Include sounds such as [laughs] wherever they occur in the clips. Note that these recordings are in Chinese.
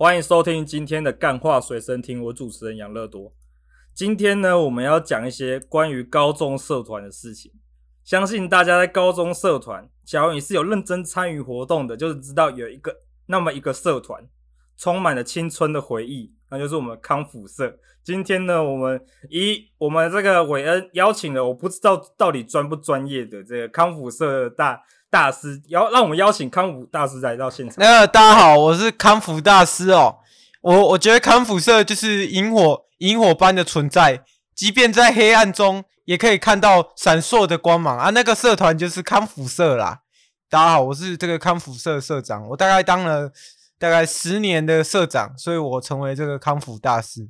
欢迎收听今天的干话随身听，我主持人杨乐多。今天呢，我们要讲一些关于高中社团的事情。相信大家在高中社团，假如你是有认真参与活动的，就是知道有一个那么一个社团，充满了青春的回忆，那就是我们康复社。今天呢，我们以我们这个韦恩邀请了，我不知道到底专不专业的这个康复社的大大师，邀让我们邀请康复大师来到现场。那大家好，我是康复大师哦。我我觉得康复社就是萤火。萤火般的存在，即便在黑暗中，也可以看到闪烁的光芒啊！那个社团就是康复社啦。大家好，我是这个康复社社长，我大概当了大概十年的社长，所以我成为这个康复大师。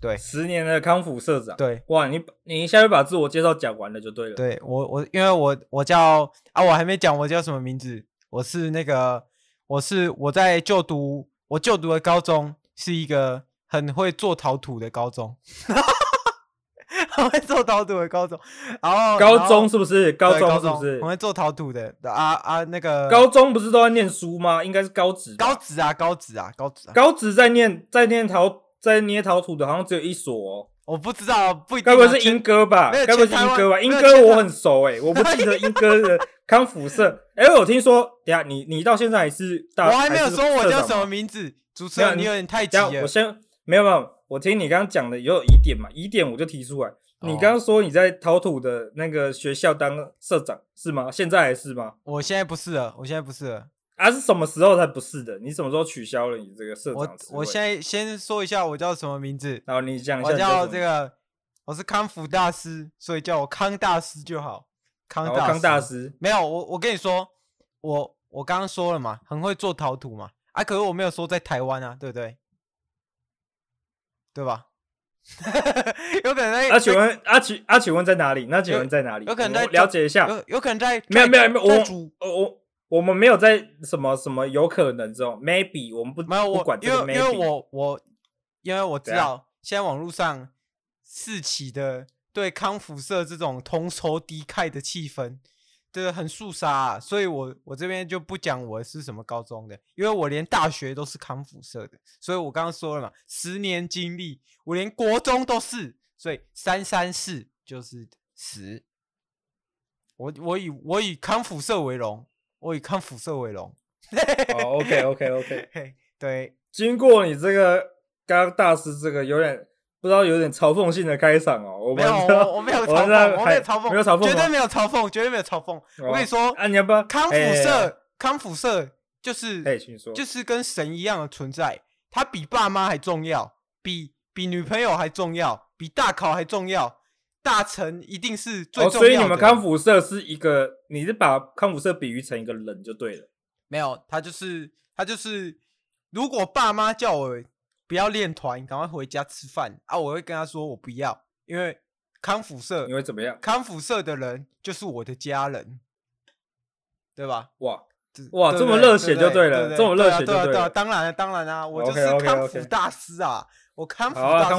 对，十年的康复社长。对，哇，你你一下就把自我介绍讲完了就对了。对我我因为我我叫啊，我还没讲我叫什么名字，我是那个我是我在就读我就读的高中是一个。很会做陶土的高中，[laughs] 很会做陶土的高中，然后高中是不是？高中是不是？我会做陶土的啊啊，那个高中不是都在念书吗？应该是高职，高职啊，高职啊，高职啊，高职在念在念陶在捏陶土的，好像只有一所哦。我不知道，不一定。该不会是英哥吧？该不会是英歌吧？英哥我很熟诶，[laughs] 我不记得英哥的康复社。哎，我听说，等下你你到现在还是大，我还没有说我叫什么名字，主持人你有点太急了。我先。没有没有，我听你刚刚讲的也有疑点嘛，疑点我就提出来。你刚刚说你在陶土的那个学校当社长是吗？现在还是吗？我现在不是了，我现在不是了。啊，是什么时候才不是的？你什么时候取消了你这个社长？我我现在先说一下我叫什么名字。然后你讲一下。我叫这个，我是康福大师，所以叫我康大师就好。康大师，康大师。没有，我我跟你说，我我刚刚说了嘛，很会做陶土嘛。啊，可是我没有说在台湾啊，对不对？对吧？[laughs] 有可能在。啊，请问阿请阿请问在哪里？那请问在哪里？有可能在了解一下。有有可能在。没有没有没有，我我我们没有在什么什么有可能这种 maybe 我们不没有我不管这个 maybe。因为我我因为我知道现在网络上四起的对康复社这种同仇敌忾的气氛。对，很肃杀啊，所以我我这边就不讲我是什么高中的，因为我连大学都是康复社的，所以我刚刚说了嘛，十年经历，我连国中都是，所以三三四就是十。我我以我以康复社为荣，我以康辅社为荣。哦，OK OK OK，对，经过你这个刚刚大师这个有点。不知道有点嘲讽性的开场哦，我没有，我我没有嘲讽，我没有嘲讽，没有嘲讽，绝对没有嘲讽，绝对没有嘲讽。我跟你说，啊，你要不要康辅社？康辅社就是，哎，请说，就是跟神一样的存在，他比爸妈还重要，比比女朋友还重要，比大考还重要。大成一定是最重要的。所以你们康复社是一个，你是把康复社比喻成一个人就对了。没有，他就是他就是，如果爸妈叫我。不要练团，赶快回家吃饭啊！我会跟他说我不要，因为康复社，你会怎么样？康复社的人就是我的家人，对吧？哇哇，这么热血就对了，这么热血就对了。对啊，当然了，当然啦，我就是康复大师啊！我康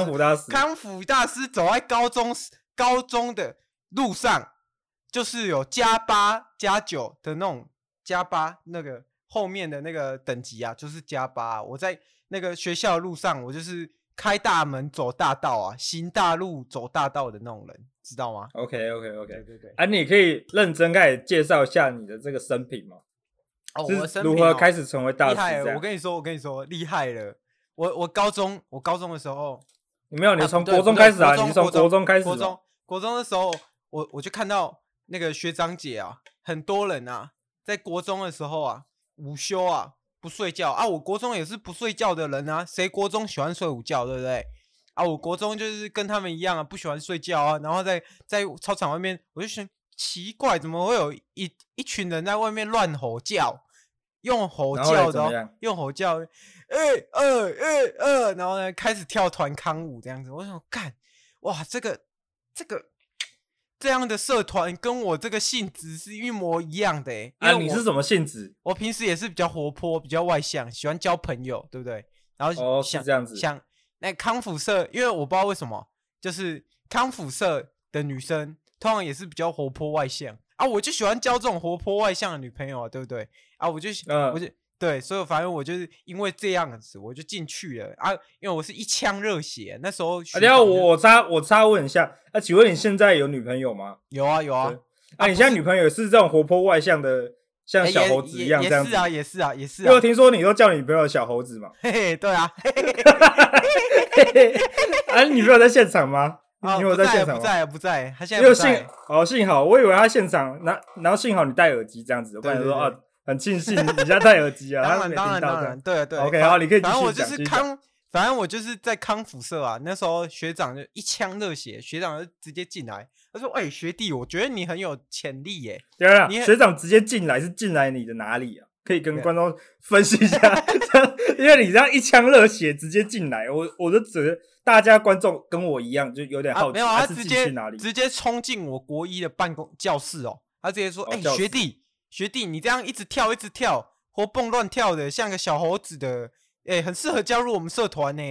复大师，康复大师走在高中高中的路上，就是有加八加九的那种加八那个后面的那个等级啊，就是加八。我在。那个学校的路上，我就是开大门走大道啊，行大路走大道的那种人，知道吗？OK OK OK，对对对。啊，你可以认真开始介绍一下你的这个生平吗？哦，我是如何开始成为大师？厉害了！我跟你说，我跟你说，厉害了！我我高中，我高中的时候，你没有，你从国中开始啊？你从国中开始？国中国中的时候，我我就看到那个学长姐啊，很多人啊，在国中的时候啊，午休啊。不睡觉啊！我国中也是不睡觉的人啊，谁国中喜欢睡午觉，对不对？啊，我国中就是跟他们一样啊，不喜欢睡觉啊。然后在在操场外面，我就想奇怪，怎么会有一一群人在外面乱吼叫？用吼叫的、哦，用吼叫，哎二哎二，然后呢开始跳团康舞这样子。我想干，哇，这个这个这样的社团跟我这个性质是一模一样的哎。啊，你是什么性质？我平时也是比较活泼，比较外向，喜欢交朋友，对不对？然后哦，是这样子。想那康复社，因为我不知道为什么，就是康复社的女生通常也是比较活泼外向。啊，我就喜欢交这种活泼外向的女朋友啊，对不对？啊，我就，嗯、我就对，所以反正我就是因为这样子，我就进去了啊。因为我是一腔热血，那时候。等下我我插我插问一下，啊，请问你现在有女朋友吗？有啊有啊。啊，你现在女朋友是这种活泼外向的，像小猴子一样这样子？也是啊，也是啊，也是啊。因为听说你都叫女朋友小猴子嘛？嘿嘿，对啊。啊，你女朋友在现场吗？因为我在现场，不在不在，他现在不在。幸哦，幸好我以为他现场，然然后幸好你戴耳机这样子，我跟你说啊，很庆幸你现在戴耳机啊。[laughs] 当然当然当然，对对。OK，好，你可以继续讲。反正我就是康，反正我就是在康复社啊。那时候学长就一腔热血，学长就直接进来，他说：“哎，学弟，我觉得你很有潜力耶。”对啊，学长直接进来是进来你的哪里啊？可以跟观众分析一下，[laughs] 因为你这样一腔热血直接进来，我我就觉得。大家观众跟我一样，就有点好奇，啊、没有他直接去哪里？直接冲进我国一的办公教室哦。他直接说：“哎、哦欸，学弟，学弟，你这样一直跳，一直跳，活蹦乱跳的，像个小猴子的，哎、欸，很适合加入我们社团呢。”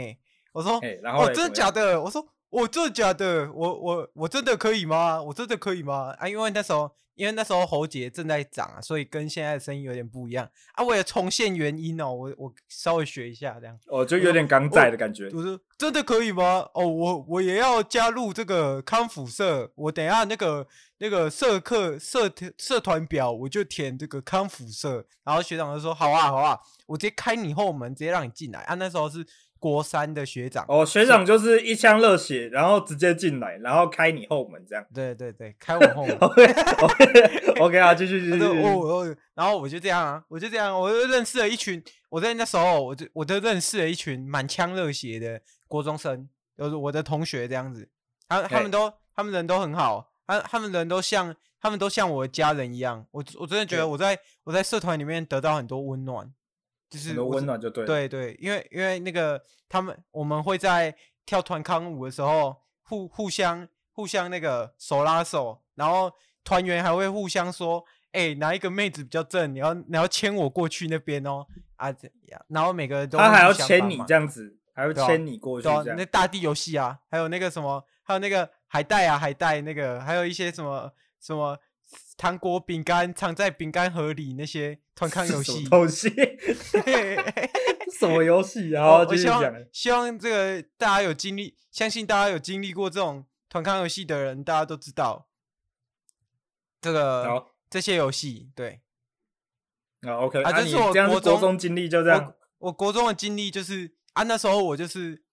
我说：“欸、然后哦，真的假的？”我说：“我真的假的？我我我真的可以吗？我真的可以吗？”啊，因为那时候。因为那时候喉结正在长啊，所以跟现在的声音有点不一样啊。为了重现原音哦，我我稍微学一下这样。哦，就有点港仔的感觉。我说真的可以吗？哦，我我也要加入这个康复社。我等一下那个那个社课社社团表，我就填这个康复社。然后学长就说：好啊，好啊，我直接开你后门，直接让你进来啊。那时候是。国三的学长哦，学长就是一腔热血，然后直接进来，然后开你后门这样。对对对，开我后门。OK OK 啊，继续继续。哦哦，[laughs] 然后我就这样啊，我就这样，我就认识了一群。我在那时候，我就我就认识了一群满腔热血的国中生，就是我的同学这样子。他他们都他们人都很好，他他们人都像他们都像我的家人一样。我我真的觉得我在我在社团里面得到很多温暖。就是温暖就对，对对，因为因为那个他们我们会在跳团康舞的时候互互相互相那个手拉手，然后团员还会互相说，哎、欸，哪一个妹子比较正，你要你要牵我过去那边哦啊，然后每个人都他还要牵你这样子，还要牵你过去这样，对啊，那大地游戏啊，还有那个什么，还有那个海带啊海带那个，还有一些什么什么。糖果、饼干藏在饼干盒里，那些团康游戏，[laughs] 游戏，[laughs] 什么游戏啊？我希望希望这个大家有经历，相信大家有经历过这种团康游戏的人，大家都知道这个这些游戏。对，啊，OK，啊，这是我国中经历，就这样。我，我国中的经历就是啊，那时候我就是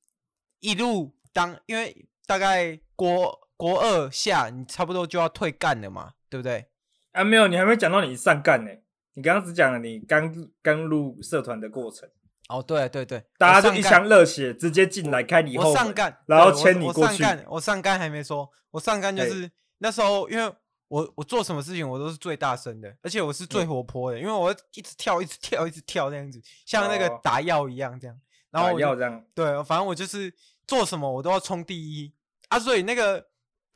一路当，因为大概国国二下，你差不多就要退干了嘛，对不对？啊，没有，你还没讲到你上干呢。你刚刚只讲了你刚刚入社团的过程。哦，对对对，大家就一腔热血，直接进来开你后门，我上干，然后牵你过去。我上干，我上干还没说，我上干就是、欸、那时候，因为我我做什么事情我都是最大声的，而且我是最活泼的，嗯、因为我一直跳，一直跳，一直跳这样子，像那个打药一样这样。哦、然后我打药这样。对，反正我就是做什么我都要冲第一啊，所以那个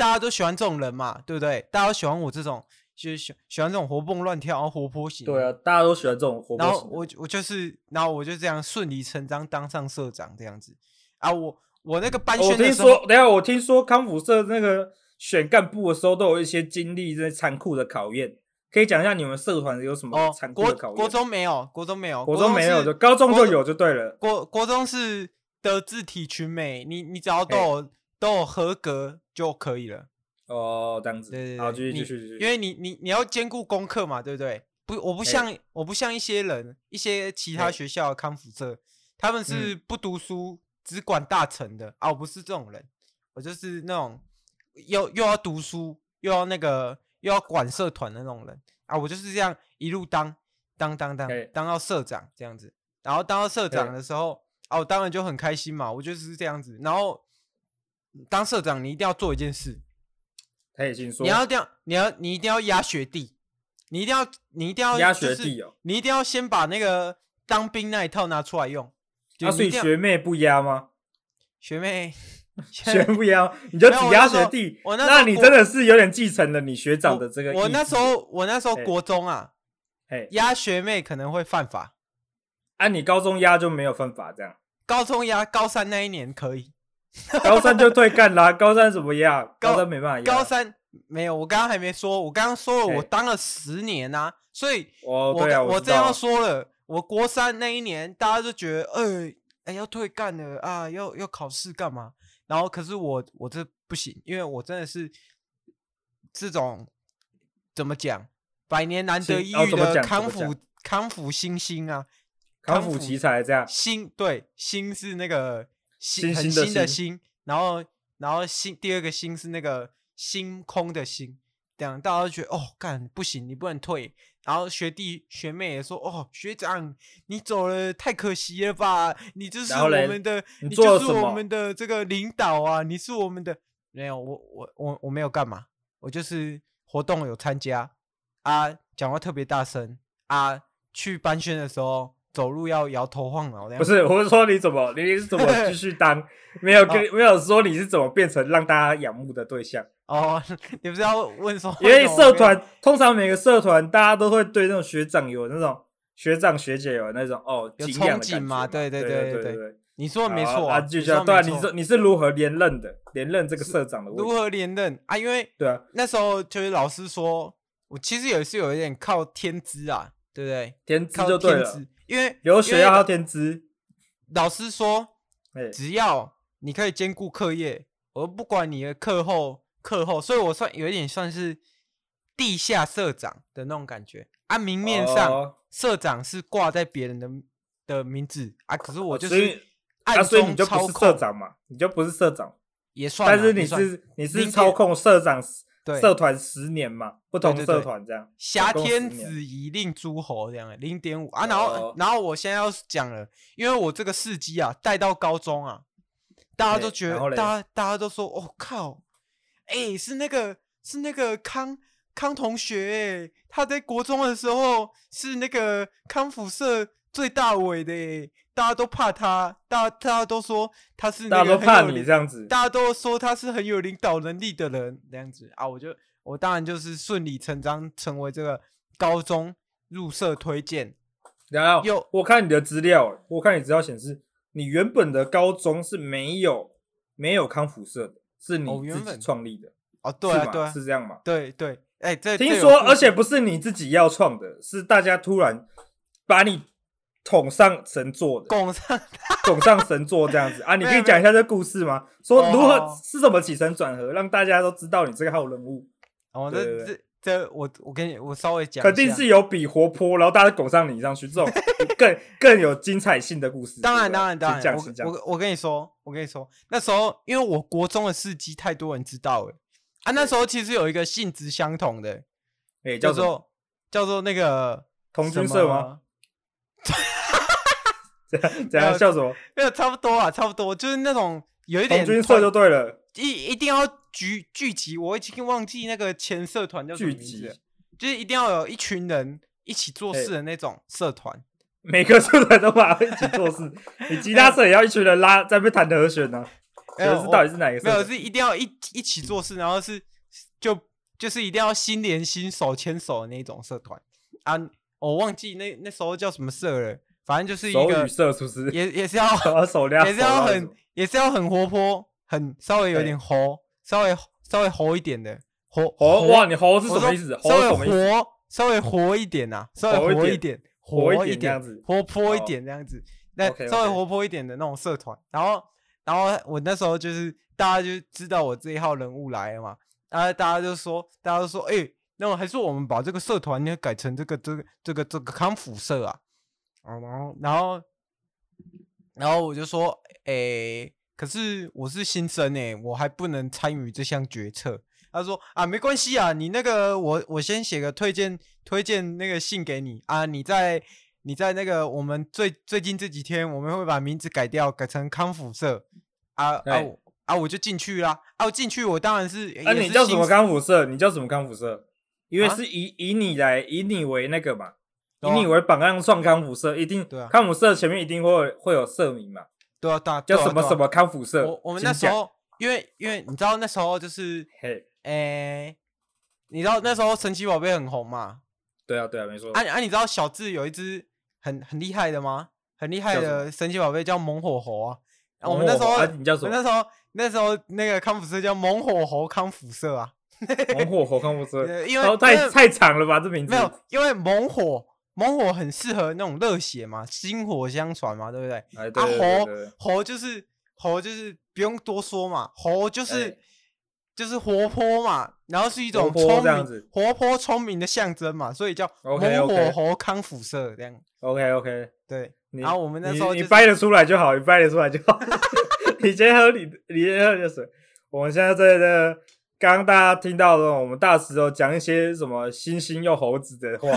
大家都喜欢这种人嘛，对不对？大家都喜欢我这种。就喜喜欢这种活蹦乱跳，然后活泼型。对啊，大家都喜欢这种活泼型。然后我我就是，然后我就这样顺理成章当上社长这样子啊。我我那个班选的时候，我听说，等下我听说康复社那个选干部的时候，都有一些经历这些残酷的考验。可以讲一下你们社团有什么残酷的考验？哦，国国中没有，国中没有，国中没有，就高中就有就对了。国国中是德智体群美，你你只要都有、欸、都有合格就可以了。哦，这样子，对对对，好，继续继续继续，因为你你你要兼顾功课嘛，对不对？不，我不像、欸、我不像一些人，一些其他学校的康复社，欸、他们是不读书，嗯、只管大成的啊。我不是这种人，我就是那种又又要读书，又要那个又要管社团的那种人啊。我就是这样一路当当当当、欸、当到社长这样子，然后当到社长的时候，欸、啊，我当然就很开心嘛。我就是这样子，然后当社长，你一定要做一件事。他已经说，你要这样，你要你一定要压学弟，你一定要，你一定要压学弟哦，你一定要先把那个当兵那一套拿出来用。啊，所以学妹不压吗？学妹，[laughs] 学妹不压，你就只压学弟。我那，那你真的是有点继承了你学长的这个。我那时候，我那时候国中啊，哎，压学妹可能会犯法。啊，你高中压就没有犯法这样？高中压，高三那一年可以。[laughs] 高三就退干啦，[laughs] 高三怎么样？高三没办法。高三没有，我刚刚还没说，我刚刚说了，我当了十年啊，所以我我我我这样说了，我国三那一年大家就觉得，哎哎要退干了啊，要要考试干嘛？然后可是我我这不行，因为我真的是这种怎么讲，百年难得一遇的康复康复新星啊，康复奇才这样，星对星是那个。新很新的新，然后然后新第二个新是那个星空的星，这样大家都觉得哦，干不行，你不能退。然后学弟学妹也说哦，学长你走了太可惜了吧，你就是我们的，你就是我们的这个领导啊，你是我们的。没有，我我我我没有干嘛，我就是活动有参加啊，讲话特别大声啊，去班宣的时候。走路要摇头晃脑的，不是？我是说你怎么，你是怎么继续当？[laughs] 没有跟、哦、没有说你是怎么变成让大家仰慕的对象哦？你不是要问说？因为社团通常每个社团大家都会对那种学长有那种学长学姐有那种哦有憧憬嘛？对对对对对对，你说的没错啊，继续对啊，你说你是如何连任的？连任这个社长的？如何连任啊？因为对啊，那时候就是老师说，我其实也是有一点靠天资啊，对不对？天资就对了。因为留学要天资，老师说，只要你可以兼顾课业，我不管你的课后课后，所以我算有一点算是地下社长的那种感觉。啊明面上，社长是挂在别人的的名字啊，可是我就是暗中操控，所以你就不是社长嘛，你就不是社长，也算，但是你是你是操控社长。社团十年嘛，不同社团这样。挟天子以令诸侯这样，零点五啊。然后，然后我现在要讲了，因为我这个事迹啊，带到高中啊，大家都觉得，大家大家都说，哦靠，哎、欸，是那个是那个康康同学，哎，他在国中的时候是那个康复社最大尾的。大家都怕他，大家大家都说他是那个，大家都怕你这样子，大家都说他是很有领导能力的人，这样子啊，我就我当然就是顺理成章成为这个高中入社推荐。然后又我看你的资料，我看你资料显示，你原本的高中是没有没有康复社的，是你自己创立的哦，对啊，对啊，是这样吗？对对，哎，这听说，而且不是你自己要创的，是大家突然把你。捅上神座的，拱上 [laughs] 拱上神座这样子啊！[laughs] 你可以讲一下这故事吗？说如何是怎么起承转合，让大家都知道你这个号人物。哦，这这这，我我跟你我稍微讲，肯定是有比活泼，然后大家拱上你上去，这种 [laughs] 更更有精彩性的故事。当然当然当然，我我我跟你说，我跟你说，那时候因为我国中的事迹太多人知道了啊，那时候其实有一个性质相同的，哎，叫做叫做那个同军社吗？[laughs] 这样笑什么？没有，差不多啊，差不多，就是那种有一点军社就对了，一一定要聚聚集。我已经忘记那个前社团叫什么名字，就是一定要有一群人一起做事的那种社团。每个社团都把一起做事，[laughs] 你吉他社也要一群人拉在那边弹和弦呢？可是到底是哪一个社？没有，是一定要一一起做事，然后是就就是一定要心连心、手牵手的那种社团啊。我忘记那那时候叫什么社了。反正就是一个手语社，是不是？也 [laughs] 也是要手量，也是要很，也是要很活泼，很稍微有点活，稍微稍微活一点的活活哇！你活是什么意思？稍微活，稍微活一点呐，稍微活一点，活一点，活泼一点这样子。那稍微活泼一点的那种社团，然后然后我那时候就是大家就知道我这一号人物来了嘛，然后，大家就说，大家就说，哎，那么还是我们把这个社团呢改成这个这个这个这个康复社啊。然后，然后，然后我就说，诶，可是我是新生诶，我还不能参与这项决策。他说啊，没关系啊，你那个我我先写个推荐推荐那个信给你啊，你在你在那个我们最最近这几天我们会把名字改掉，改成康复社啊啊啊，我就进去啦。啊，我进去我当然是，啊，你叫什么康复社？你叫什么康复社？因为是以以你来以你为那个嘛，啊以你为榜样创康复社，一定对啊康复社前面一定会会有社名嘛，对啊，大叫什么什么康复社。我我们那时，候，因为因为你知道那时候就是，嘿，诶，你知道那时候神奇宝贝很红嘛？对啊对啊，没错。啊啊，你知道小智有一只很很厉害的吗？很厉害的神奇宝贝叫猛火猴啊。啊我猛们那时候，你叫什么那时候那时候那个康复社叫猛火猴康复社啊。[laughs] 猛火猴康辅社，呃因为哦太太长了吧？这名字没有，因为猛火猛火很适合那种热血嘛，薪火相传嘛，对不对？哎，对啊，猴，猴就是猴就是不用多说嘛，猴就是、哎就是活泼嘛，然后是一种聪明这样子活泼聪明的象征嘛，所以叫猛火猴康辅社这样。OK OK，对，然后我们那时候就是你掰得出来就好，你掰得出来就好。[laughs] 你先喝你你先喝你的水。我们现在在这刚刚大家听到的，我们大石头讲一些什么猩猩又猴子的话，[laughs]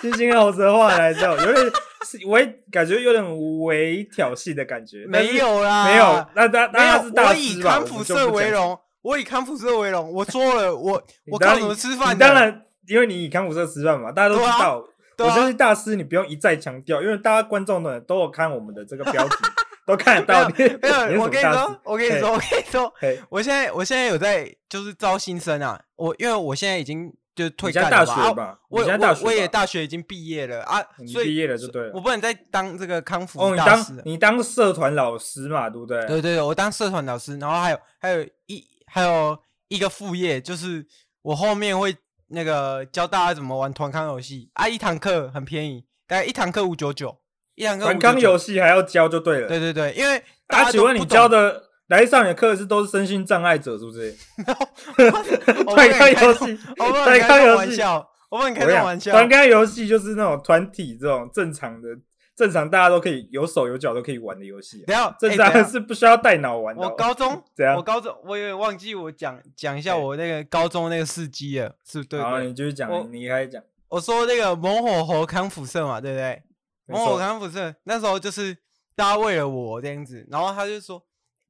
猩猩又猴子的话来之后，有点是微感觉有点微挑衅的感觉。没有啦，没有，那那那他是。大我以？康普社为荣，我以康普社为荣。我说了，我我靠你当然什么吃饭当然，因为你以康普社吃饭嘛，大家都知道。对啊我相信大师，你不用一再强调，因为大家观众呢都有看我们的这个标题，[laughs] [laughs] 都看得到你。没有，[laughs] 你是我跟你说我跟你说，我跟你说，我现在我现在有在就是招新生啊，我因为我现在已经就是退大学吧？你我我我也大学已经毕业了啊，所以你毕业了就对了我不能再当这个康哦，辅你大师了。当你当社团老师嘛，对不对？对对对，我当社团老师，然后还有还有一还有一个副业，就是我后面会那个教大家怎么玩团康游戏啊，一堂课很便宜，大概一堂课五九九，一堂课团康游戏。还要教就对了。对对对，因为大啊，家请问你教的来上你的课是都是身心障碍者，是不是？[laughs] 我不团康能开游戏，我不能团开这种康游戏，玩笑，我跟你讲这种玩笑。团康游戏就是那种团体这种正常的、正常大家都可以有手有脚都可以玩的游戏啊。等一下，正常是不需要带脑玩的哦。我高中怎样我高中我有点忘记我讲讲一下欸我那个高中那个事迹了，是不是对好，对？你继续讲，你你开始讲。我说那个猛火猴康复社嘛，对不对？没错猛火康辅社那时候就是大家为了我这样子，然后他就说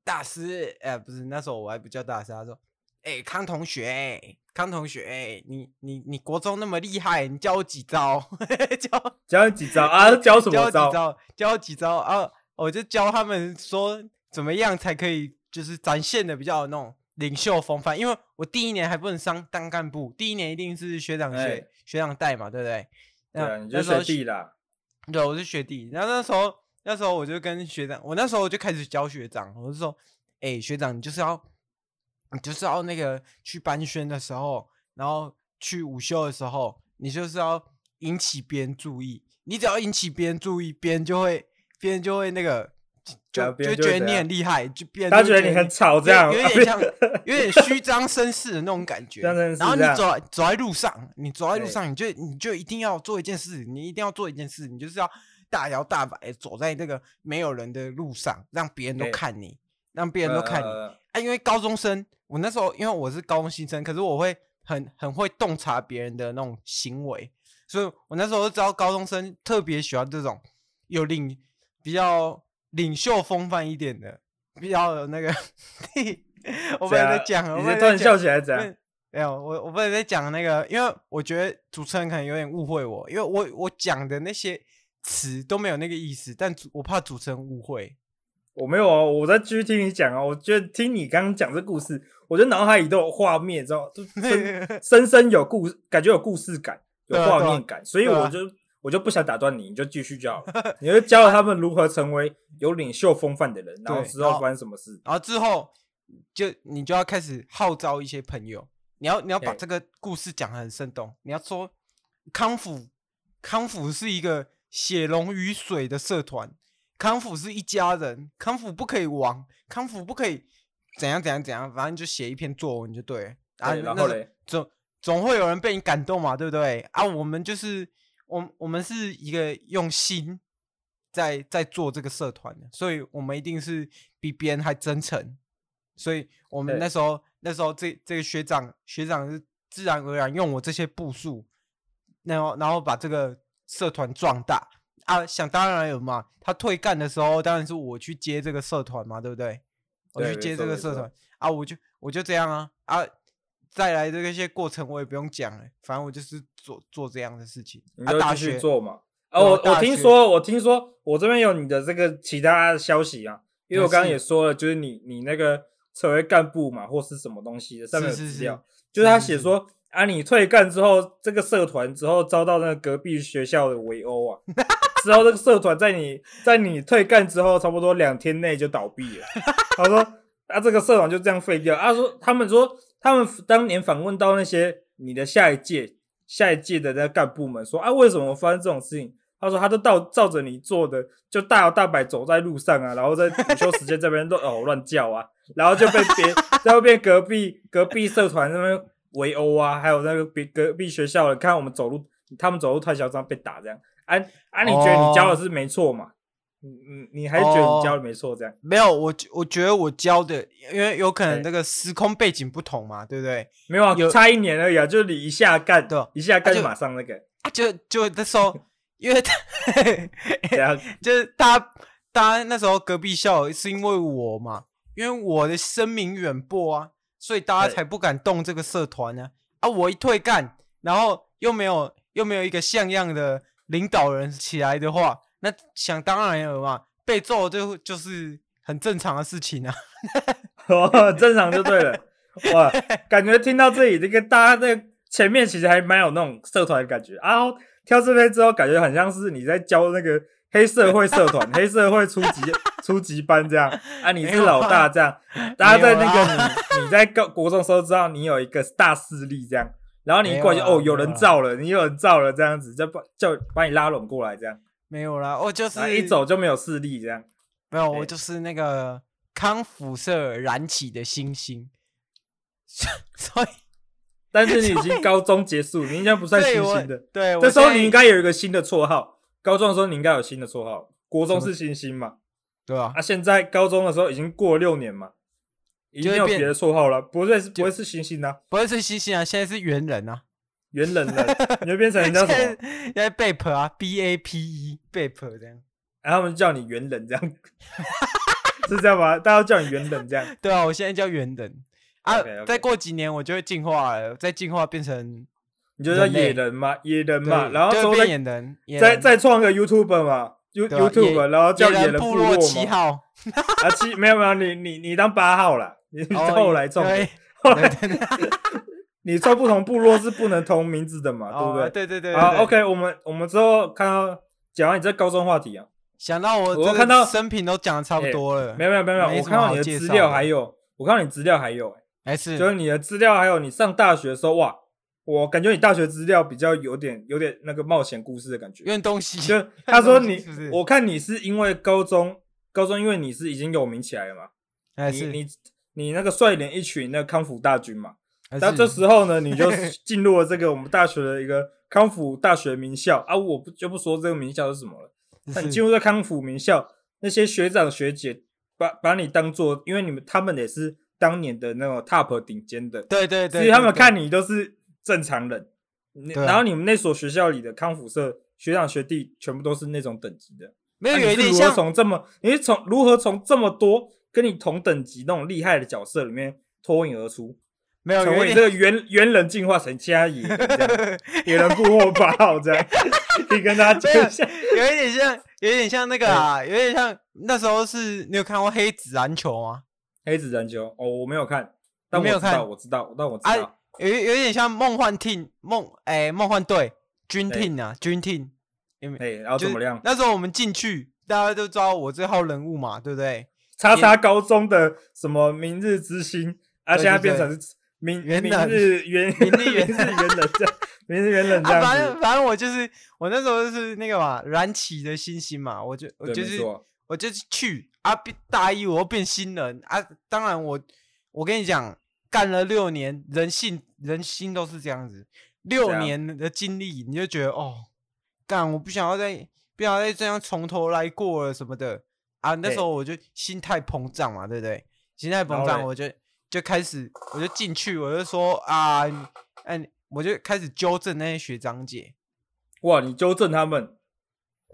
大师，哎、不是那时候我还不叫大师，他说，哎、康同学，康同学，你你你国中那么厉害，你教我几招，[laughs] 教教你几招啊？教什么招？教我几招？教我几招啊？我就教他们说怎么样才可以，就是展现的比较有那种领袖风范。因为我第一年还不能上当干部，第一年一定是学长学、哎学长带嘛，对不对？对啊，你就学弟啦。对，我是学弟。然后那时候，那时候我就跟学长，我那时候我就开始教学长，我就说：“哎、学长，你就是要，你就是要那个去班宣的时候，然后去午休的时候，你就是要引起别人注意。你只要引起别人注意，别人就会，别人就会那个，就就觉得你很厉害，就变他就觉得你很吵这样，有有 [laughs] 点像，有点虚张声势的那种感觉。然后你走走在路上，你走在路上，你就你就一定要做一件事，你一定要做一件事，你就是要大摇大摆地走在这个没有人的路上，让别人都看你，让别人都看你。呃啊，因为高中生，我那时候因为我是高中新生，可是我会很很会洞察别人的那种行为，所以我那时候就知道高中生特别喜欢这种有领比较领袖风范一点的，比较有那个。[laughs] 我不能再讲了，我突然笑起来怎不样？没有，我我不能再讲那个，因为我觉得主持人可能有点误会我，因为我我讲的那些词都没有那个意思，但主我怕主持人误会。我没有啊，我在继续听你讲啊。我觉得听你刚刚讲这故事，我觉得脑海里都有画面，知道就深 [laughs] 深深有故事，感觉有故事感，有画面感，所以我就我就不想打断你，你就继续教。你就教了他们如何成为有领袖风范的人，[laughs] 然后之后发生什么事？然后之后就你就要开始号召一些朋友，你要你要把嘿这个故事讲得很生动，你要说康复康复是一个血浓于水的社团，康复是一家人，康复不可以亡，康复不可以怎样怎样怎样，反正就写一篇作文就对了啊。然后嘞，总总会有人被你感动嘛，对不对啊？我们就是我我们是一个用心在在做这个社团的，所以我们一定是比别人还真诚。所以我们那时候那时候这这个学长学长是自然而然用我这些步数，然后然后把这个社团壮大啊。想当然有嘛，他退干的时候，当然是我去接这个社团嘛，对不对？我去接这个社团啊，我就我就这样啊啊。再来的这些过程我也不用讲了，反正我就是做做这样的事情。你就继续做嘛。啊，我我听说，我听说，我这边有你的这个其他的消息啊，因为我刚刚也说了，就是你你那个成为干部嘛，或是什么东西的上面有资料，就是他写说啊，你退干之后，这个社团之后遭到那个隔壁学校的围殴啊，[laughs] 之后这个社团在你在你退干之后，差不多两天内就倒闭了。他说啊，这个社团就这样废掉。他说他们说他们当年访问到那些你的下一届下一届的那干部们说啊，为什么发生这种事情？他说：“他都照照着你做的，就大摇大摆走在路上啊，然后在午休时间这边乱 [laughs] 哦乱叫啊，然后就被别 [laughs] 在后边隔壁隔壁社团那边围殴啊，还有那个别隔壁学校的，看我们走路，他们走路太嚣张被打这样。啊啊，你觉得你教的是没错嘛？你你你还是觉得你教的没错这样？没有，我我觉得我教的，因为有可能那个时空背景不同嘛，对不对？没有啊，有差一年而已啊，就是你一下干，对，一下干就马上那个，啊就就那时候。[laughs] ”因为他 [laughs] 就是大家，大家那时候隔壁校是因为我嘛，因为我的声名远播啊，所以大家才不敢动这个社团呢。啊，我一退干，然后又没有又没有一个像样的领导人起来的话，那想当然了嘛，被揍就就是很正常的事情啊。[laughs] 哦，正常就对了。哇，感觉听到这里，这个大家在前面其实还蛮有那种社团的感觉啊。跳这边之后，感觉很像是你在教那个黑社会社团、黑社会初级初级班这样啊，你是老大这样，大家在那个你你在高国中时候知道你有一个大势力这样，然后你一过去哦，有人造了，你有人造了这样子，就把就把你拉拢过来这样。没有啦，我就是一走就没有势力这样。没有，我就是那个康辅社燃起的星星，所以。[laughs] 但是你已经高中结束，你应该不算星星的。对，这时候你应该有一个新的绰号。高中的时候你应该有新的绰号，国中是星星嘛？对啊。啊，现在高中的时候已经过了六年嘛，已经有别的绰号了，不会是不会是星星啊？不会是星星啊？现在是猿人啊，猿人了，[laughs] 你就变成人家什么？现在 Bape 啊，B A P E，Bape 这样。然后他们叫你猿人这样，[laughs] 是这样吗？大家叫你猿人这样？对啊，我现在叫猿人。啊，okay, okay. 再过几年我就会进化了，再进化变成，你就叫野人嘛，野人嘛，然后之后变野人，再再创个 YouTuber 嘛，YouTube，然后叫野人部落七号，啊七没有没有，你你你当八号啦，你后来创，后来 [laughs] 你创不同部落是不能同名字的嘛，对不对？对对对，好，OK，我们我们之后看到讲完你这高中话题啊，想到我我看到生平都讲的差不多了，没有没有没有，我看到你的资料还有，我看到你资料还有。还是就是你的资料，还有你上大学的时候，哇，我感觉你大学资料比较有点有点那个冒险故事的感觉，有点东西。就他说你，[laughs] 是是我看你是因为高中，高中因为你是已经有名起来了嘛，还是你你你那个率领一群那个康复大军嘛，那这时候呢，你就进入了这个我们大学的一个康复大学名校。啊，我不就不说这个名校是什么了，那你进入这康复名校，那些学长学姐把把你当做，因为你们他们也是。当年的那种 top 顶尖的，对对对，所以他们看你都是正常人，然后你们那所学校里的康复社学长学弟全部都是那种等级的，没有，有一点像从这么，你是从如何从这么多跟你同等级那种厉害的角色里面脱颖而出，没有，成为这个猿猿人进化成加野人，野人部落八号这样，你跟大家讲一下，有一点像，有一点像那个啊，有点像那时候是你有看过黑子篮球吗？黑子篮球哦，我没有看，但我没有看，我知道，但我知道，啊、有有点像梦幻 team 梦哎梦幻队 dream team 啊 dream team，哎，然后怎么样？那时候我们进去，大家都知道我这号人物嘛，对不对？叉叉高中的什么明日之星啊，现在变成明明日元 [laughs] 明日元是元人这样，明日元人这样、啊、反正反正我就是我那时候就是那个嘛燃起的星星嘛，我就我就是我就是去。啊！大一我又变新人啊！当然我，我跟你讲，干了六年，人性人心都是这样子。六年的经历，你就觉得哦，干！我不想要再不想要再这样从头来过了什么的啊！那时候我就心态膨胀嘛，对不对？心态膨胀，我就就开始，我就进去，我就说啊，哎，我就开始纠正那些学长姐。哇！你纠正他们？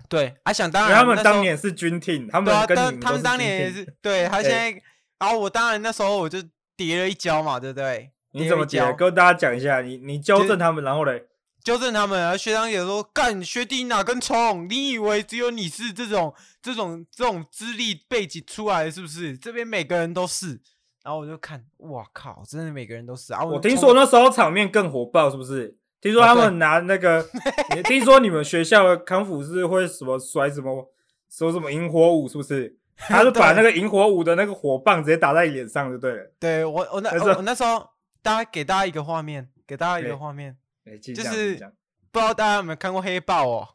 对，啊想当然，他们当年是军 team，他们跟你们当年也是，对他 [laughs] 现在，然后我当然那时候我就跌了一跤嘛，对不对？你怎么教？跟大家讲一下，你你纠正他们，然后嘞？纠正他们啊！学长姐说：“干学弟哪根葱？你以为只有你是这种这种这种资历背景出来的是不是？这边每个人都是。”然后我就看，哇靠！真的每个人都是啊！我听说那时候场面更火爆，是不是？听说他们拿那个，[laughs] 你听说你们学校的康复是会什么甩什么说什么萤火舞，是不是？他是 [laughs] 把那个萤火舞的那个火棒直接打在脸上就对了。对我我那我那时候，大家给大家一个画面，给大家一个画面。就是不知道大家有没有看过黑豹哦？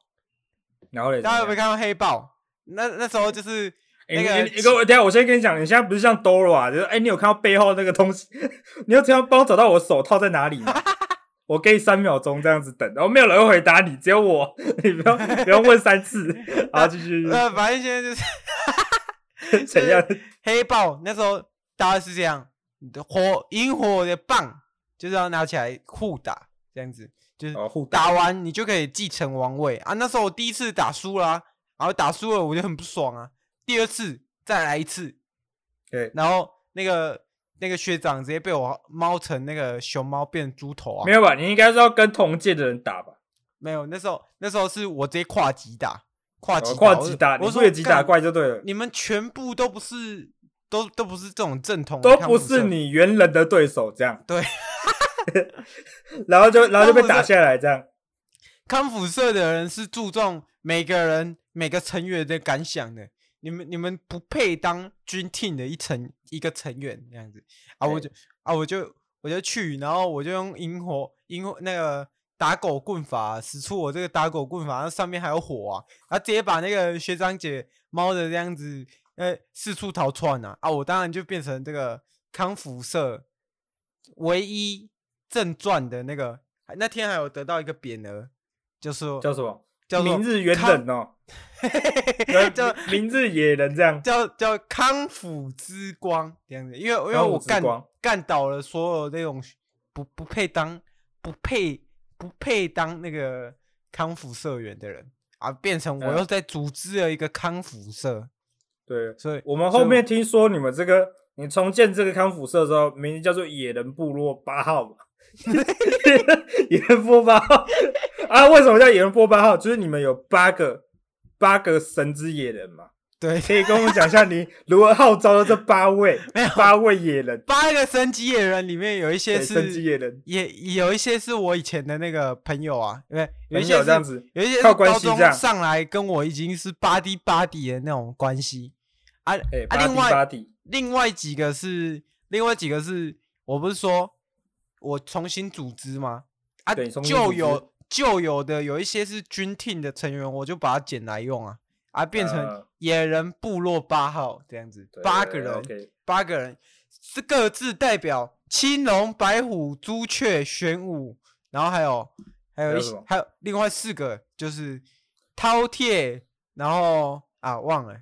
然后嘞，大家有没有看过黑豹？那那时候就是那个一个，等下我先跟你讲，你现在不是像 Dora，就是哎，你有看到背后那个东西？[laughs] 你要这样帮我找到我手套在哪里吗？[laughs] 我给你三秒钟这样子等，然后没有人会回答你，只有我，[laughs] 你不用不用问三次，然后继续。呃，反正现在就是怎样？黑豹那时候大概是这样，火萤火的棒就是要拿起来互打。这样子就是打完你就可以继承王位啊！那时候我第一次打输了，然后打输了我就很不爽啊。第二次再来一次，对，然后那个那个学长直接被我猫成那个熊猫变猪头啊！没有吧？你应该是要跟同届的人打吧？没有，那时候那时候是我直接跨级打，跨级跨级打，我说越级打怪就对了。你们全部都不是，都都不是这种正统，都不是你原人的对手，这样对。[laughs] 然后就然后就被打下来，这样。康复社的人是注重每个人每个成员的感想的。你们你们不配当军 team 的一成一个成员这样子啊！我就啊我就我就去，然后我就用萤火萤火那个打狗棍法使出我这个打狗棍法，那上面还有火啊！然后直接把那个学长姐猫的这样子呃四处逃窜啊！啊！我当然就变成这个康复社唯一。正传的那个，那天还有得到一个匾额，就是叫什么？叫明日元人哦，叫名字野人这样，叫叫康复之光这样子。因为因为我干干倒了所有那种不不配当不配不配当那个康复社员的人啊，变成我又在组织了一个康复社。对，所以我们后面听说你们这个你重建这个康复社的时候，名字叫做野人部落八号嘛。[laughs] 野人波八号啊？为什么叫野人波八号？就是你们有八个八个神之野人嘛？对，可以跟我们讲一下你 [laughs] 如何号召的这八位 [laughs] 八位野人？八个神级野人里面有一些是神级野人，也有一些是我以前的那个朋友啊，因为有一些这样子，有一些靠关系这样上来跟我已经是八 D 八 D 的那种关系啊。欸、啊，另外另外几个是另外几个是我不是说。我重新组织吗？啊，就有就有的有一些是军 team 的成员，我就把它捡来用啊，啊，变成野人部落八号这样子，八个人，八个人是各自代表青龙、白虎、朱雀、玄武，然后还有还有一些还有另外四个就是饕餮，然后啊忘了。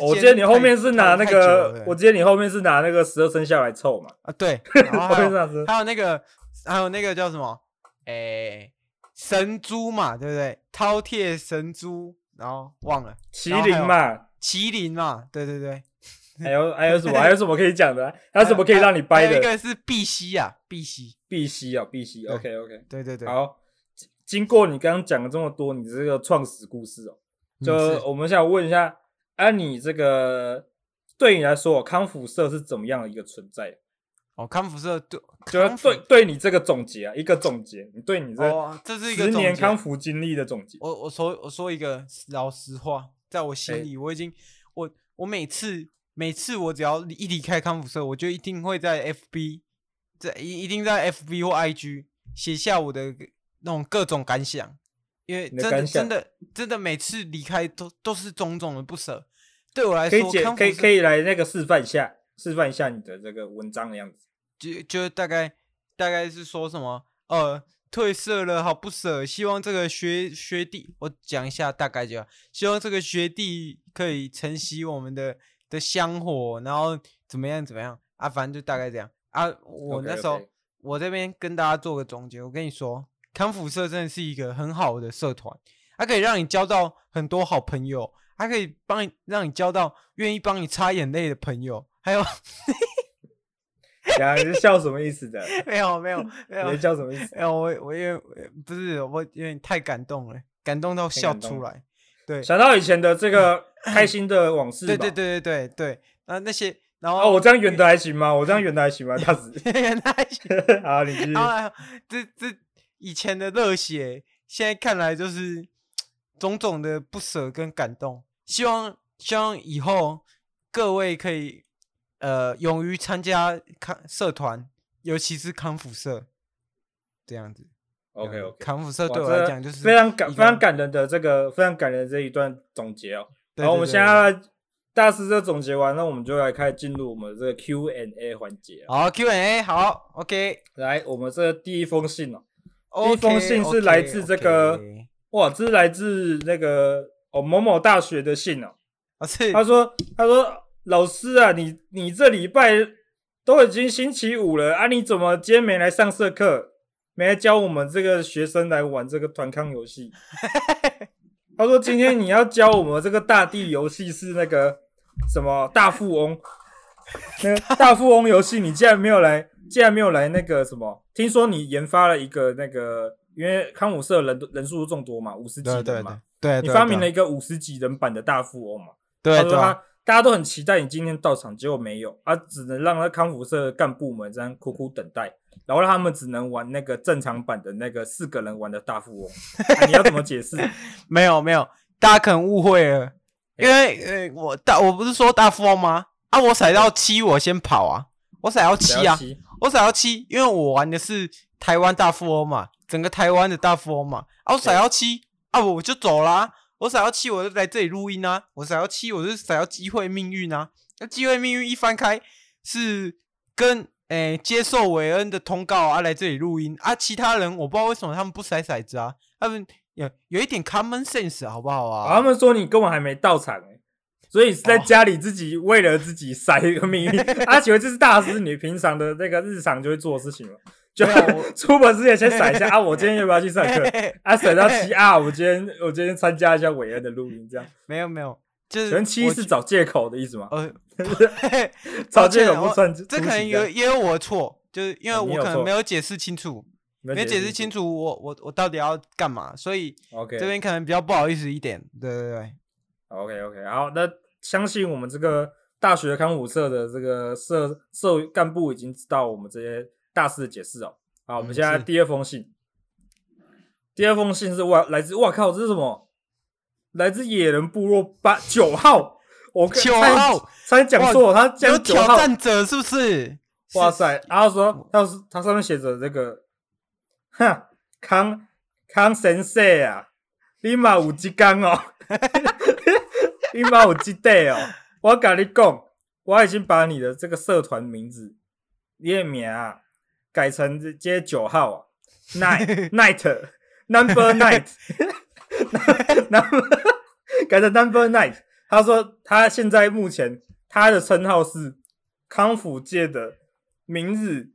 我记得你后面是拿那个，我记得你后面是拿那个十二生肖来凑嘛。啊，对。然后还有 [laughs] 还有那个，还有那个叫什么？诶，神猪嘛，对不对？饕餮神猪，然后忘了。麒麟嘛，麒麟嘛，对对对。还有还有什么？还有什么可以讲的？[laughs] 还有什么可以让你掰的？一个是碧玺啊，碧玺，碧玺啊，碧玺。OK OK。对对对。好，经过你刚刚讲了这么多，你这个创始故事哦，就我们想问一下。按、啊、你这个对你来说，康复社是怎么样的一个存在？哦，康复社对，就是对对你这个总结啊，一个总结，你对你这这是一个十年康复经历的总结。我我说我说一个老实话，在我心里，欸、我已经我我每次每次我只要一离开康复社，我就一定会在 FB 在一一定在 FB 或 IG 写下我的那种各种感想，因为真的真的真的每次离开都都是种种的不舍。对我来说，可以可以可以来那个示范一下，示范一下你的这个文章的样子。就就大概大概是说什么，呃，褪色了，好不舍，希望这个学学弟，我讲一下大概就，希望这个学弟可以承袭我们的的香火，然后怎么样怎么样啊，反正就大概这样啊。我那时候 okay, okay. 我这边跟大家做个总结，我跟你说，康复社真的是一个很好的社团，它可以让你交到很多好朋友。还可以帮你，让你交到愿意帮你擦眼泪的朋友，还有，[laughs] 呀，你是笑什么意思的？没有没有没有，你笑什么意思？没有我我因为不是我有点太感动了，感动到笑出来。对，想到以前的这个开心的往事。对对对对对对，啊那些然后哦，我这样圆的还行吗？我这样圆的还行吗？大 [laughs] 子圆的还行。[laughs] 好，你继续。啊，这这以前的热血，现在看来就是种种的不舍跟感动。希望希望以后各位可以。呃，勇于参加康社团，尤其是康复社，这样子。OK OK，康复社对我来讲就是非常感非常感人的这个非常感人的这一段总结哦。然后我们现在大师这总结完，那我们就来开始进入我们这个 Q&A 环节。好，Q&A 好，OK。来，我们这第一封信哦，第一封信是来自这个哇，这是来自那个哦某某大学的信哦。啊是，他说他说。老师啊，你你这礼拜都已经星期五了啊，你怎么今天没来上社课，没来教我们这个学生来玩这个团康游戏？[laughs] 他说今天你要教我们这个大地游戏是那个什么大富翁，那个大富翁游戏你竟然没有来，竟然没有来那个什么？听说你研发了一个那个，因为康辅社人人数众多嘛，五十几人嘛，对，对，对，对，你发明了一个五十几人版的大富翁嘛？对，对，对，对。大家都很期待你今天到场，结果没有，啊，只能让那康复社干部们这样苦苦等待，然后让他们只能玩那个正常版的那个四个人玩的大富翁。啊、你要怎么解释？[laughs] 没有没有，大家可能误会了，因为呃，我大我不是说大富翁吗？啊，我踩到七，我先跑啊，我踩到七啊，我踩到七，因为我玩的是台湾大富翁嘛，整个台湾的大富翁嘛，啊，我踩到七，啊，我就走啦、啊。我想要七，我就来这里录音啊！我想要七，我就想要机会命运啊！那机会命运一翻开，是跟诶、欸、接受韦恩的通告啊，来这里录音啊！其他人我不知道为什么他们不筛骰子啊，他们有有一点 common sense 好不好啊？他们说你根本还没到场，所以是在家里自己为了自己 [laughs] 筛一个命运。[laughs] 啊，请问这是大师你平常的那个日常就会做的事情吗？就 [laughs] 出门之前先甩一下啊！我今天要不要去上课？啊，甩到七啊！我今天我今天参加一下韦恩的录音，这样没有没有，就是七是找借口的意思吗？呃，[laughs] [laughs] 找借口不算，这可能有也有我的错，就是因为我可能没有解释清楚，没解释清楚我我我到底要干嘛，所以 OK 这边可能比较不好意思一点。对对对，OK OK，好，那相信我们这个大学康复社的这个社社干部已经知道我们这些。大师的解释哦，好，我们现在第二封信，嗯、第二封信是哇，来自哇靠，这是什么？来自野人部落八九号，我九号，差点讲错，他讲挑战者是不是？哇塞，然后说他是他上面写着这个，哼，康康神社啊，你嘛有这刚哦，[laughs] 你嘛有几代哦，我跟你讲，我已经把你的这个社团名字，你的名啊。改成这接九号啊，night [laughs] night [laughs] number night，[laughs] 改成 number night。他说他现在目前他的称号是康复界的明日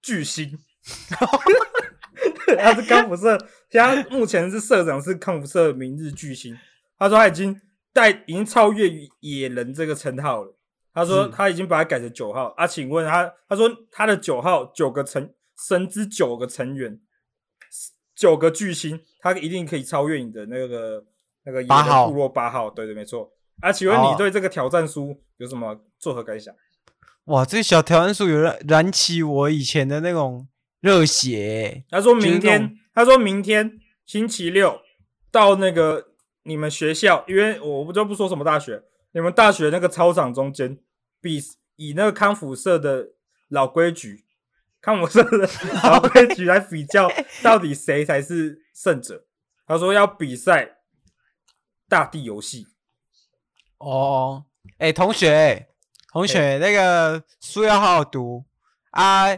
巨星，他是康复社，现在目前是社长，是康复社的明日巨星。他说他已经带已经超越野人这个称号了。他说他已经把它改成九号啊，请问他，他说他的九号九个成神之九个成员，九个巨星，他一定可以超越你的那个那个八号部落八号，对对没错。啊，请问你对这个挑战书有什么作何感想？哇，这小挑战书有燃燃起我以前的那种热血。他说明天，他说明天星期六到那个你们学校，因为我不就不说什么大学，你们大学那个操场中间。比以那个康复社的老规矩，康复社的老规矩来比较，到底谁才是胜者？他说要比赛大地游戏。哦，哎、欸，同学，同学，欸、那个书要好好读啊！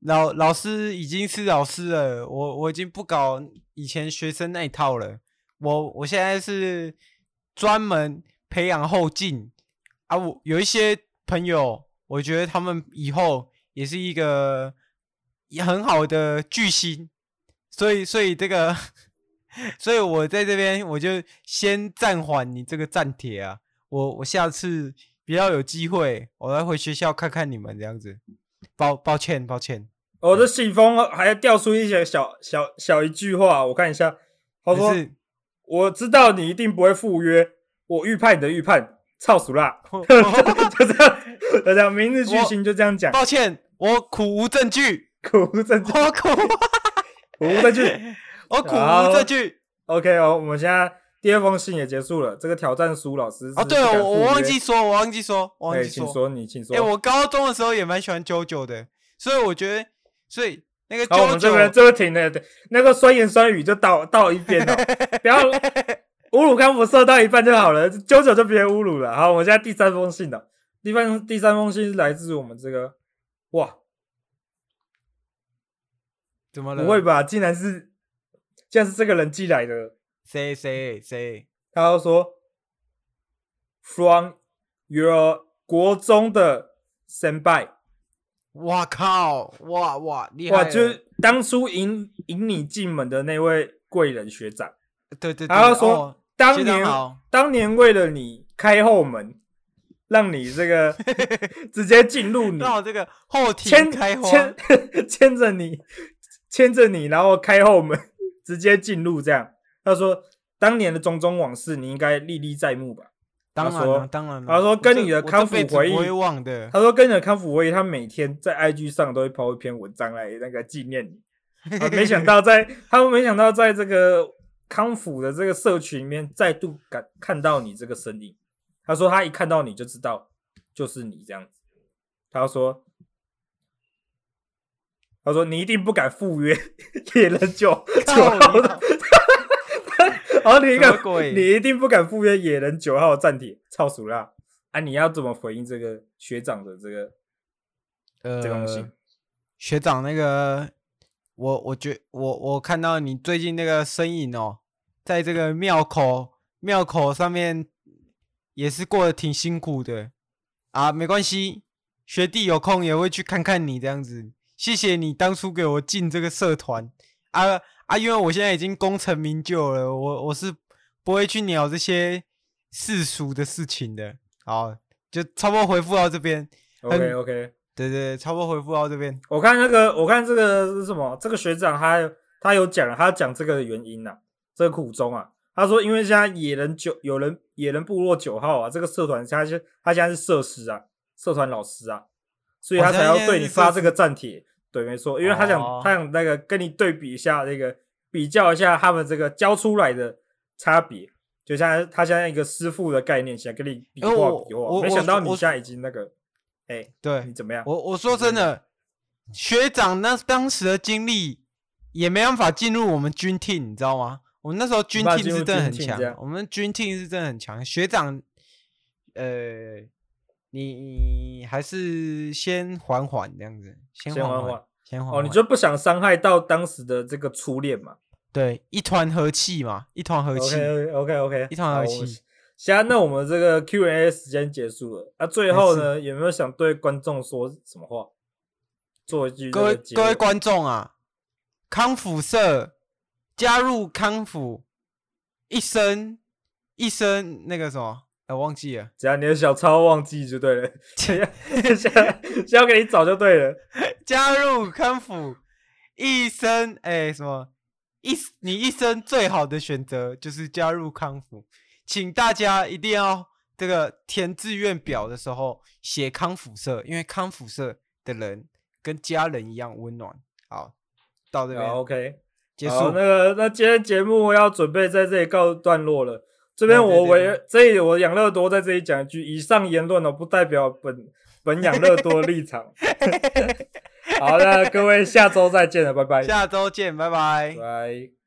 老老师已经是老师了，我我已经不搞以前学生那一套了。我我现在是专门培养后进啊！我有一些。朋友，我觉得他们以后也是一个也很好的巨星，所以，所以这个，[laughs] 所以我在这边我就先暂缓你这个暂帖啊，我我下次比较有机会，我来回学校看看你们这样子。抱抱歉抱歉，我的信封还要掉出一些小小小一句话，我看一下。他说：“是我知道你一定不会赴约，我预判你的预判，操死啦！[laughs] ”就这样，就这样，明日巨星就这样讲。抱歉，我苦无证据，苦无证据，我苦，苦无证据，[laughs] 我苦无证据。OK 哦，我们现在。第二封信也结束了，这个挑战书老师哦，对哦，我我忘记说，我忘记说，我忘记说，请说你，请说。哎，我高中的时候也蛮喜欢 JoJo 的，所以我觉得，所以那个好，我们这边这个停了，对，那个酸言酸语就到到一边了，[laughs] 不要侮辱康辅社到一半就好了，JoJo 就别侮辱了。好，我们现在第三封信了，第三第三封信是来自我们这个，哇，怎么了？不会吧？竟然是，竟然是这个人寄来的。谁谁谁？他要说，From your 国中的 senpai，哇靠，哇哇厉害！哇，就是当初引引你进门的那位贵人学长。对对对。他要说，哦、当年当年为了你开后门，让你这个 [laughs] 直接进入你，让这个后天开牵 [laughs] 牵着你，牵着你，然后开后门，[laughs] 直接进入这样。他说：“当年的种种往事，你应该历历在目吧？”当然了，当然了。他说：“跟你的康复回忆，不会忘的。”他说：“跟你的康复回忆，他每天在 IG 上都会 po 一篇文章来那个纪念你。啊”没想到在他们没想到在这个康复的这个社群里面再度感看到你这个身影。他说：“他一看到你就知道就是你这样子。”他说。他说：[laughs] “你一定不敢赴约野人九九号的。”然后你一个，你一定不敢赴约野人九号的战帖，超熟啦！啊，你要怎么回应这个学长的这个呃这个东西？学长，那个我我觉我我看到你最近那个身影哦，在这个庙口庙口上面也是过得挺辛苦的啊，没关系，学弟有空也会去看看你这样子。谢谢你当初给我进这个社团啊啊！因为我现在已经功成名就了，我我是不会去鸟这些世俗的事情的。好，就差不多回复到这边。OK OK，对对对，差不多回复到这边。我看那个，我看这个是什么？这个学长他他有讲，他讲这个的原因呐、啊，这个苦衷啊。他说，因为现在野人九有人野人部落九号啊，这个社团他现他现在是社师啊，社团老师啊。所以他才要对你发这个战帖，对，没错，因为他想、哦、他想那个跟你对比一下，那个比较一下他们这个教出来的差别，就像他现在一个师傅的概念，想跟你比划比划。没想到你现在已经那个，哎、欸，对你怎么样？我我说真的，学长那当时的经历也没办法进入我们军 team，你知道吗？我们那时候军 team 是真的很强，我们军 team 是真的很强。学长，呃。你你还是先缓缓这样子，先缓缓，先缓缓。哦，你就不想伤害到当时的这个初恋嘛？对，一团和气嘛，一团和气。OK OK OK，一团和气。现在那我们这个 Q&A 时间结束了，那、啊、最后呢，有没有想对观众说什么话？做一句各位各位观众啊，康复社加入康复，一生一生那个什么？我、啊、忘记了，只要你的小抄忘记就对了，[laughs] 只要给你找就对了。[laughs] 加入康复，一生哎、欸、什么一你一生最好的选择就是加入康辅，请大家一定要这个填志愿表的时候写康复社，因为康复社的人跟家人一样温暖。好，到这边 OK 结束。那个那今天节目要准备在这里告段落了。这边我为这里我养乐多在这里讲一句：以上言论呢，不代表本本养乐多的立场。[laughs] 好那，各位下周再见了，拜拜。下周见，拜拜。拜。